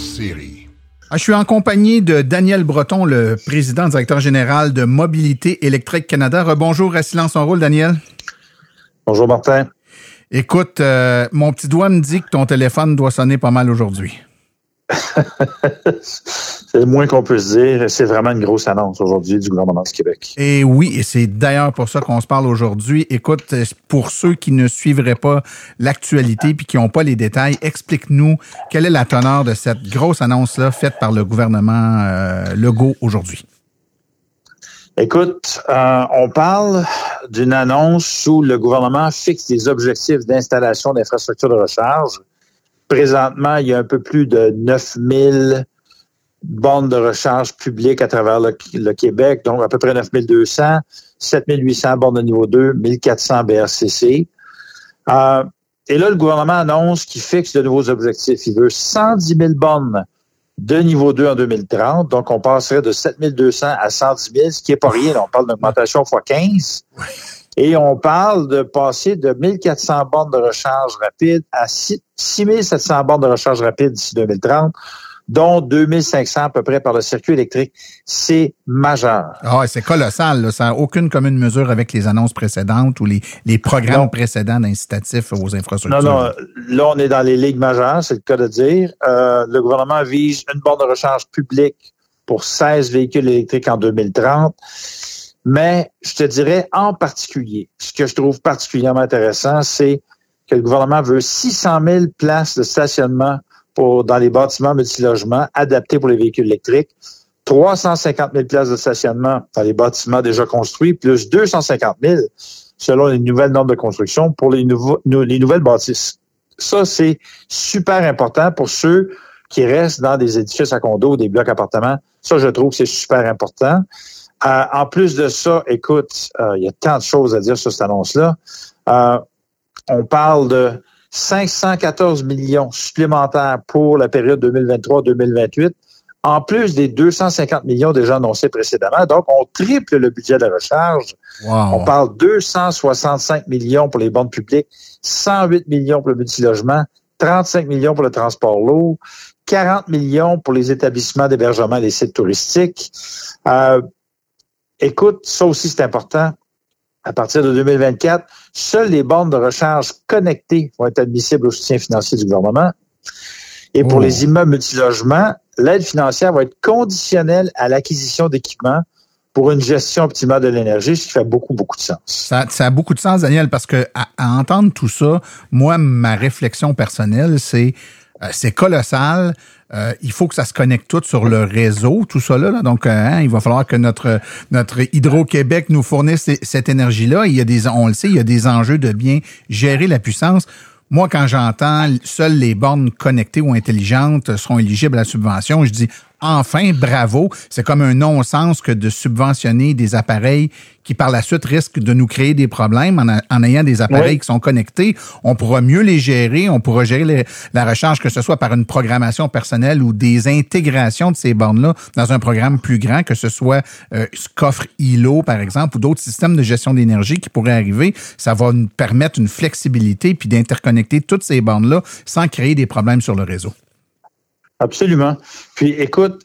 Série. Ah, je suis en compagnie de Daniel Breton, le président directeur général de Mobilité électrique Canada. Rebonjour à Silence en rôle, Daniel. Bonjour Martin. Écoute, euh, mon petit doigt me dit que ton téléphone doit sonner pas mal aujourd'hui. c'est le moins qu'on peut se dire. C'est vraiment une grosse annonce aujourd'hui du gouvernement du Québec. Et oui, et c'est d'ailleurs pour ça qu'on se parle aujourd'hui. Écoute, pour ceux qui ne suivraient pas l'actualité puis qui n'ont pas les détails, explique-nous quelle est la teneur de cette grosse annonce-là faite par le gouvernement euh, Legault aujourd'hui. Écoute, euh, on parle d'une annonce où le gouvernement fixe des objectifs d'installation d'infrastructures de recharge Présentement, il y a un peu plus de 9000 bornes de recharge publiques à travers le, Québec, donc à peu près 9200, 7800 bornes de niveau 2, 1400 BRCC. Et là, le gouvernement annonce qu'il fixe de nouveaux objectifs. Il veut 110 000 bornes de niveau 2 en 2030. Donc, on passerait de 7200 à 110 000, ce qui n'est pas rien. on parle d'augmentation x 15. Et on parle de passer de 1400 bornes de recharge rapide à 6700 bornes de recharge rapide d'ici 2030 dont 2500 à peu près par le circuit électrique. C'est majeur. Ah, c'est colossal. Ça n'a aucune commune mesure avec les annonces précédentes ou les, les programmes précédents d'incitatifs aux infrastructures. Non, non. Là, on est dans les ligues majeures, c'est le cas de dire. Euh, le gouvernement vise une borne de recharge publique pour 16 véhicules électriques en 2030. Mais je te dirais en particulier, ce que je trouve particulièrement intéressant, c'est que le gouvernement veut 600 000 places de stationnement pour, dans les bâtiments multilogements adaptés pour les véhicules électriques, 350 000 places de stationnement dans les bâtiments déjà construits, plus 250 000 selon les nouvelles normes de construction pour les, nouveaux, les nouvelles bâtisses. Ça, c'est super important pour ceux qui restent dans des édifices à condos, des blocs appartements. Ça, je trouve que c'est super important. Euh, en plus de ça, écoute, euh, il y a tant de choses à dire sur cette annonce-là. Euh, on parle de 514 millions supplémentaires pour la période 2023-2028, en plus des 250 millions déjà annoncés précédemment. Donc, on triple le budget de la recharge. On parle 265 millions pour les bandes publiques, 108 millions pour le multilogement, 35 millions pour le transport lourd, 40 millions pour les établissements d'hébergement et les sites touristiques. Euh, Écoute, ça aussi, c'est important. À partir de 2024, seules les bornes de recharge connectées vont être admissibles au soutien financier du gouvernement. Et pour oh. les immeubles multilogements, l'aide financière va être conditionnelle à l'acquisition d'équipements pour une gestion optimale de l'énergie, ce qui fait beaucoup, beaucoup de sens. Ça, a beaucoup de sens, Daniel, parce que à entendre tout ça, moi, ma réflexion personnelle, c'est euh, c'est colossal. Euh, il faut que ça se connecte tout sur le réseau, tout ça là. Donc, euh, hein, il va falloir que notre notre Hydro-Québec nous fournisse cette énergie-là. Il y a des, on le sait, il y a des enjeux de bien gérer la puissance. Moi, quand j'entends seules les bornes connectées ou intelligentes seront éligibles à la subvention, je dis enfin, bravo. C'est comme un non-sens que de subventionner des appareils qui par la suite risquent de nous créer des problèmes en, ayant des appareils qui sont connectés. On pourra mieux les gérer, on pourra gérer la recharge, que ce soit par une programmation personnelle ou des intégrations de ces bornes-là dans un programme plus grand, que ce soit euh, coffre ILO, par exemple, ou d'autres systèmes de gestion d'énergie qui pourraient arriver. Ça va nous permettre une flexibilité puis d'interconnecter toutes ces bornes-là sans créer des problèmes sur le réseau. Absolument. Puis écoute,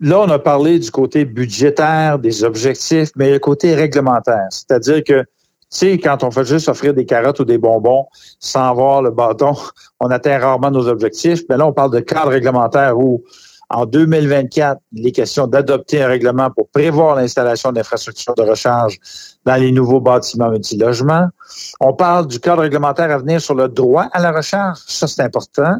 là, on a parlé du côté budgétaire, des objectifs, mais le côté réglementaire. C'est-à-dire que, tu sais, quand on fait juste offrir des carottes ou des bonbons sans avoir le bâton, on atteint rarement nos objectifs. Mais là, on parle de cadre réglementaire où, en 2024, il est question d'adopter un règlement pour prévoir l'installation d'infrastructures de recharge dans les nouveaux bâtiments multilogements. On parle du cadre réglementaire à venir sur le droit à la recharge. Ça, c'est important.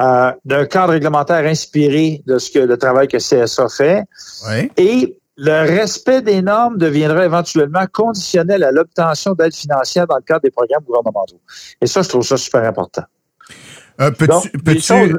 Euh, d'un cadre réglementaire inspiré de ce que le travail que CSA fait. Et le respect des normes deviendra éventuellement conditionnel à l'obtention d'aides financières dans le cadre des programmes gouvernementaux. Et ça, je trouve ça super important. Euh, Donc,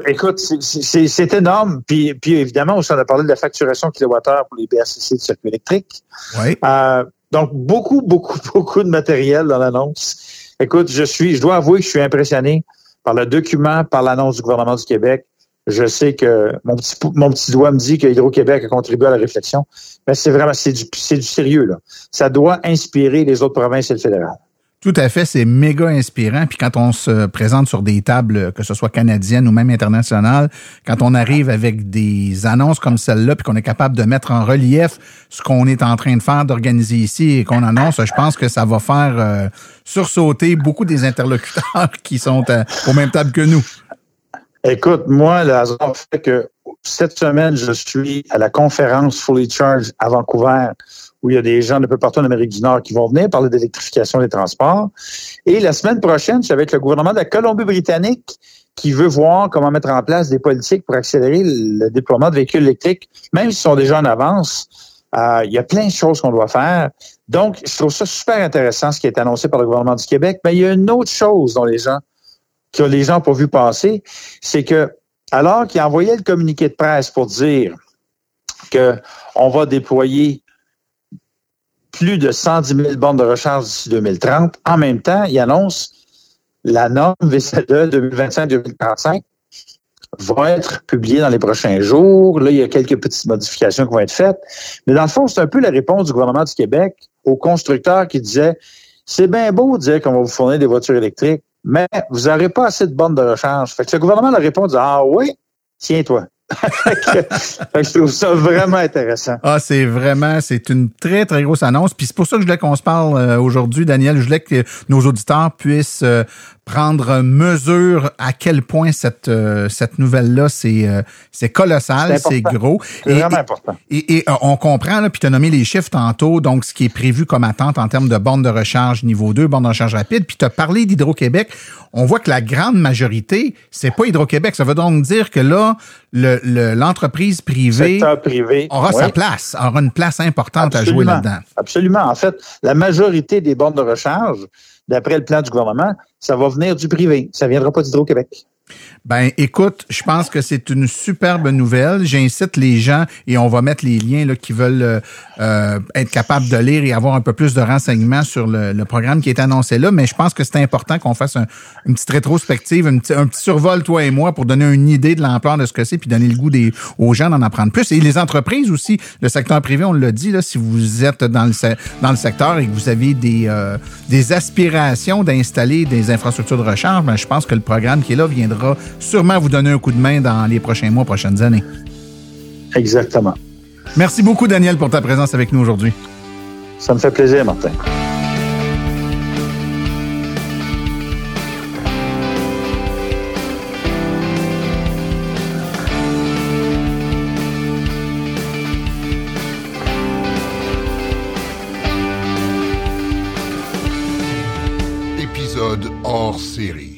écoute, c'est énorme. Puis, puis évidemment, on a parlé de la facturation kilowattheure pour les BRCC de circuit électrique. Oui. Euh, donc, beaucoup, beaucoup, beaucoup de matériel dans l'annonce. Écoute, je suis, je dois avouer que je suis impressionné par le document, par l'annonce du gouvernement du Québec. Je sais que mon petit, mon petit doigt me dit que Hydro-Québec a contribué à la réflexion, mais c'est vraiment, c'est du, du sérieux, là. Ça doit inspirer les autres provinces et le fédéral. Tout à fait, c'est méga inspirant. Puis quand on se présente sur des tables, que ce soit canadiennes ou même internationales, quand on arrive avec des annonces comme celle-là, puis qu'on est capable de mettre en relief ce qu'on est en train de faire, d'organiser ici et qu'on annonce, je pense que ça va faire euh, sursauter beaucoup des interlocuteurs qui sont à, aux mêmes tables que nous. Écoute, moi, le hasard fait que cette semaine, je suis à la conférence Fully Charge à Vancouver où il y a des gens de peu partout en Amérique du Nord qui vont venir parler d'électrification des transports. Et la semaine prochaine, c'est avec le gouvernement de la Colombie-Britannique qui veut voir comment mettre en place des politiques pour accélérer le déploiement de véhicules électriques, même s'ils sont déjà en avance. Euh, il y a plein de choses qu'on doit faire. Donc, je trouve ça super intéressant ce qui est annoncé par le gouvernement du Québec. Mais il y a une autre chose dont les gens, que les gens n'ont pas vu passer, c'est que alors qu'il envoyait le communiqué de presse pour dire que on va déployer plus de 110 000 bornes de recharge d'ici 2030. En même temps, il annonce la norme VCE 2025-2035 va être publiée dans les prochains jours. Là, il y a quelques petites modifications qui vont être faites. Mais dans le fond, c'est un peu la réponse du gouvernement du Québec aux constructeurs qui disaient c'est bien beau de dire qu'on va vous fournir des voitures électriques, mais vous n'aurez pas assez de bornes de recharge. Fait que le gouvernement leur répond Ah oui, tiens-toi je trouve ça vraiment intéressant. Ah, c'est vraiment, c'est une très, très grosse annonce. Puis c'est pour ça que je voulais qu'on se parle euh, aujourd'hui, Daniel. Je voulais que nos auditeurs puissent euh, prendre mesure à quel point cette euh, cette nouvelle là c'est c'est colossal, c'est gros. C'est vraiment important. Et, et, on comprend là puis tu as nommé les chiffres tantôt donc ce qui est prévu comme attente en termes de bornes de recharge niveau 2, bornes de recharge rapide puis tu as parlé d'Hydro-Québec. On voit que la grande majorité, c'est pas Hydro-Québec, ça veut donc dire que là le l'entreprise privée privé, aura sa place, aura une place importante à jouer là-dedans. Absolument. En fait, la majorité des bornes de recharge d'après le plan du gouvernement, ça va venir du privé. Ça ne viendra pas d'Hydro-Québec. Ben, écoute, je pense que c'est une superbe nouvelle. J'incite les gens et on va mettre les liens là, qui veulent euh, euh, être capables de lire et avoir un peu plus de renseignements sur le, programme qui est annoncé là. Mais je pense que c'est important qu'on fasse une petite rétrospective, un petit, un petit survol, toi et moi, pour donner une idée de l'ampleur de ce que c'est puis donner le goût des, aux gens d'en apprendre plus. Et les entreprises aussi, le secteur privé, on l'a dit, là, si vous êtes dans le, dans le secteur et que vous avez des, euh, des aspirations d'installer des infrastructures de recharge, ben, je pense que le programme qui est là viendra sûrement vous donner un coup de main dans les prochains mois, prochaines années. Exactement. Merci beaucoup, Daniel, pour ta présence avec nous aujourd'hui. Ça me fait plaisir, Martin. Épisode hors série.